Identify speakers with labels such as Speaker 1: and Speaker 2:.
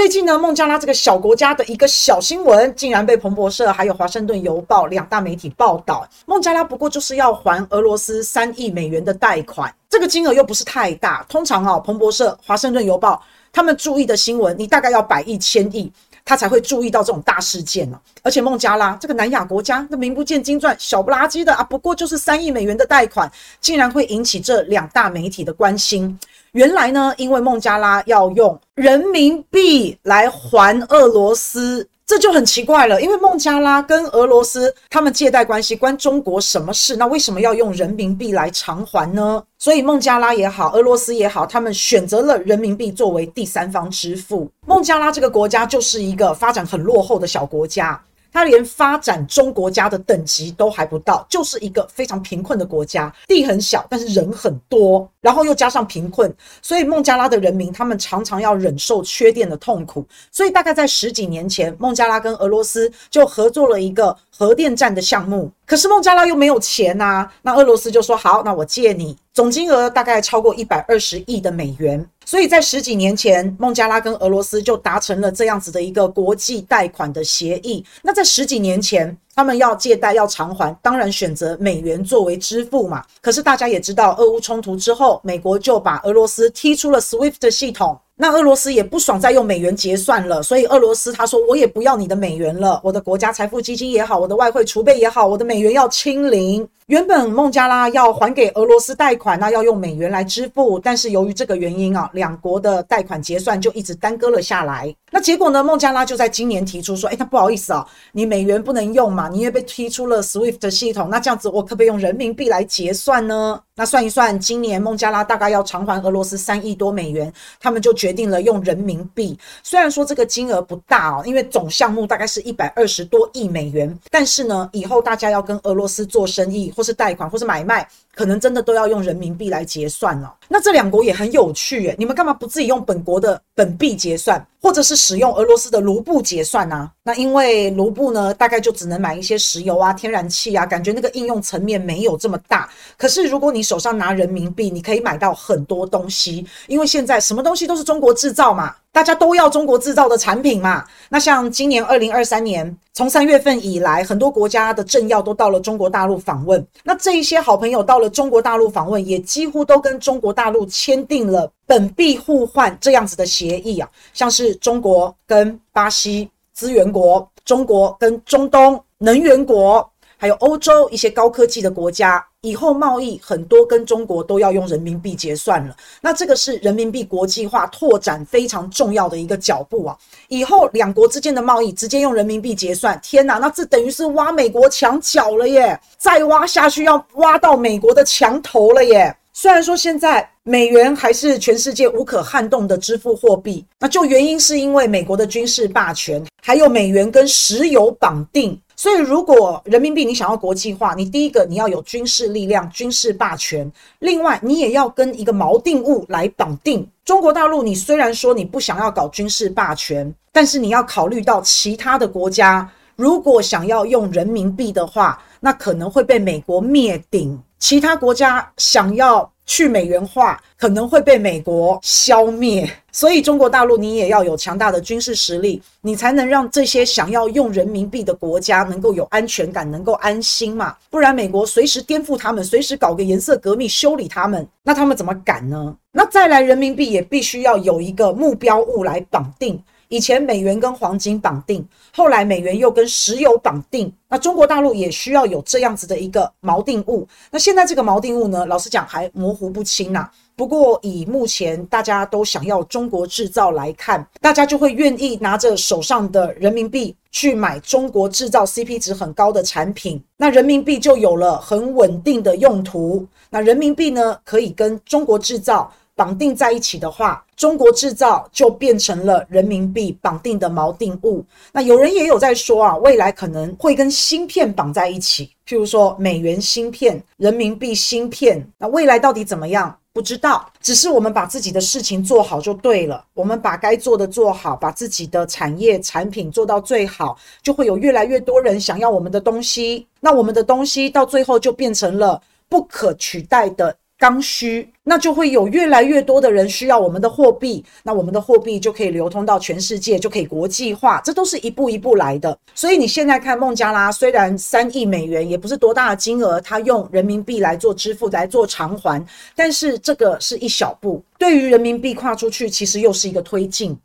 Speaker 1: 最近呢，孟加拉这个小国家的一个小新闻，竟然被彭博社还有华盛顿邮报两大媒体报道。孟加拉不过就是要还俄罗斯三亿美元的贷款，这个金额又不是太大。通常啊，彭博社、华盛顿邮报他们注意的新闻，你大概要百亿、千亿，他才会注意到这种大事件呢。而且孟加拉这个南亚国家，那名不见经传、小不拉几的啊，不过就是三亿美元的贷款，竟然会引起这两大媒体的关心。原来呢，因为孟加拉要用人民币来还俄罗斯，这就很奇怪了。因为孟加拉跟俄罗斯他们借贷关系关中国什么事？那为什么要用人民币来偿还呢？所以孟加拉也好，俄罗斯也好，他们选择了人民币作为第三方支付。孟加拉这个国家就是一个发展很落后的小国家。它连发展中国家的等级都还不到，就是一个非常贫困的国家，地很小，但是人很多，然后又加上贫困，所以孟加拉的人民他们常常要忍受缺电的痛苦。所以大概在十几年前，孟加拉跟俄罗斯就合作了一个核电站的项目。可是孟加拉又没有钱呐，那俄罗斯就说好，那我借你，总金额大概超过一百二十亿的美元。所以在十几年前，孟加拉跟俄罗斯就达成了这样子的一个国际贷款的协议。那在十几年前，他们要借贷要偿还，当然选择美元作为支付嘛。可是大家也知道，俄乌冲突之后，美国就把俄罗斯踢出了 SWIFT 系统。那俄罗斯也不爽再用美元结算了，所以俄罗斯他说我也不要你的美元了，我的国家财富基金也好，我的外汇储备也好，我的美元要清零。原本孟加拉要还给俄罗斯贷款，那要用美元来支付，但是由于这个原因啊，两国的贷款结算就一直耽搁了下来。那结果呢，孟加拉就在今年提出说，哎，那不好意思啊，你美元不能用嘛，你也被踢出了 SWIFT 系统，那这样子我可不可以用人民币来结算呢？那算一算，今年孟加拉大概要偿还俄罗斯三亿多美元，他们就决定了用人民币。虽然说这个金额不大哦，因为总项目大概是一百二十多亿美元，但是呢，以后大家要跟俄罗斯做生意，或是贷款，或是买卖，可能真的都要用人民币来结算了。那这两国也很有趣耶，你们干嘛不自己用本国的本币结算，或者是使用俄罗斯的卢布结算呢？那因为卢布呢，大概就只能买一些石油啊、天然气啊，感觉那个应用层面没有这么大。可是如果你手上拿人民币，你可以买到很多东西，因为现在什么东西都是中国制造嘛，大家都要中国制造的产品嘛。那像今年二零二三年，从三月份以来，很多国家的政要都到了中国大陆访问。那这一些好朋友到了中国大陆访问，也几乎都跟中国大陆签订了本币互换这样子的协议啊，像是中国跟巴西资源国，中国跟中东能源国。还有欧洲一些高科技的国家，以后贸易很多跟中国都要用人民币结算了。那这个是人民币国际化拓展非常重要的一个脚步啊！以后两国之间的贸易直接用人民币结算，天哪，那这等于是挖美国墙角了耶！再挖下去要挖到美国的墙头了耶！虽然说现在美元还是全世界无可撼动的支付货币，那就原因是因为美国的军事霸权，还有美元跟石油绑定。所以，如果人民币你想要国际化，你第一个你要有军事力量、军事霸权，另外你也要跟一个锚定物来绑定。中国大陆，你虽然说你不想要搞军事霸权，但是你要考虑到其他的国家，如果想要用人民币的话，那可能会被美国灭顶。其他国家想要去美元化，可能会被美国消灭。所以中国大陆你也要有强大的军事实力，你才能让这些想要用人民币的国家能够有安全感，能够安心嘛。不然美国随时颠覆他们，随时搞个颜色革命修理他们，那他们怎么敢呢？那再来，人民币也必须要有一个目标物来绑定。以前美元跟黄金绑定，后来美元又跟石油绑定，那中国大陆也需要有这样子的一个锚定物。那现在这个锚定物呢，老实讲还模糊不清呐、不过以目前大家都想要中国制造来看，大家就会愿意拿着手上的人民币去买中国制造 CP 值很高的产品，那人民币就有了很稳定的用途。那人民币呢，可以跟中国制造。绑定在一起的话，中国制造就变成了人民币绑定的锚定物。那有人也有在说啊，未来可能会跟芯片绑在一起，譬如说美元芯片、人民币芯片。那未来到底怎么样？不知道，只是我们把自己的事情做好就对了。我们把该做的做好，把自己的产业产品做到最好，就会有越来越多人想要我们的东西。那我们的东西到最后就变成了不可取代的。刚需，那就会有越来越多的人需要我们的货币，那我们的货币就可以流通到全世界，就可以国际化，这都是一步一步来的。所以你现在看孟加拉，虽然三亿美元也不是多大的金额，它用人民币来做支付，来做偿还，但是这个是一小步，对于人民币跨出去，其实又是一个推进。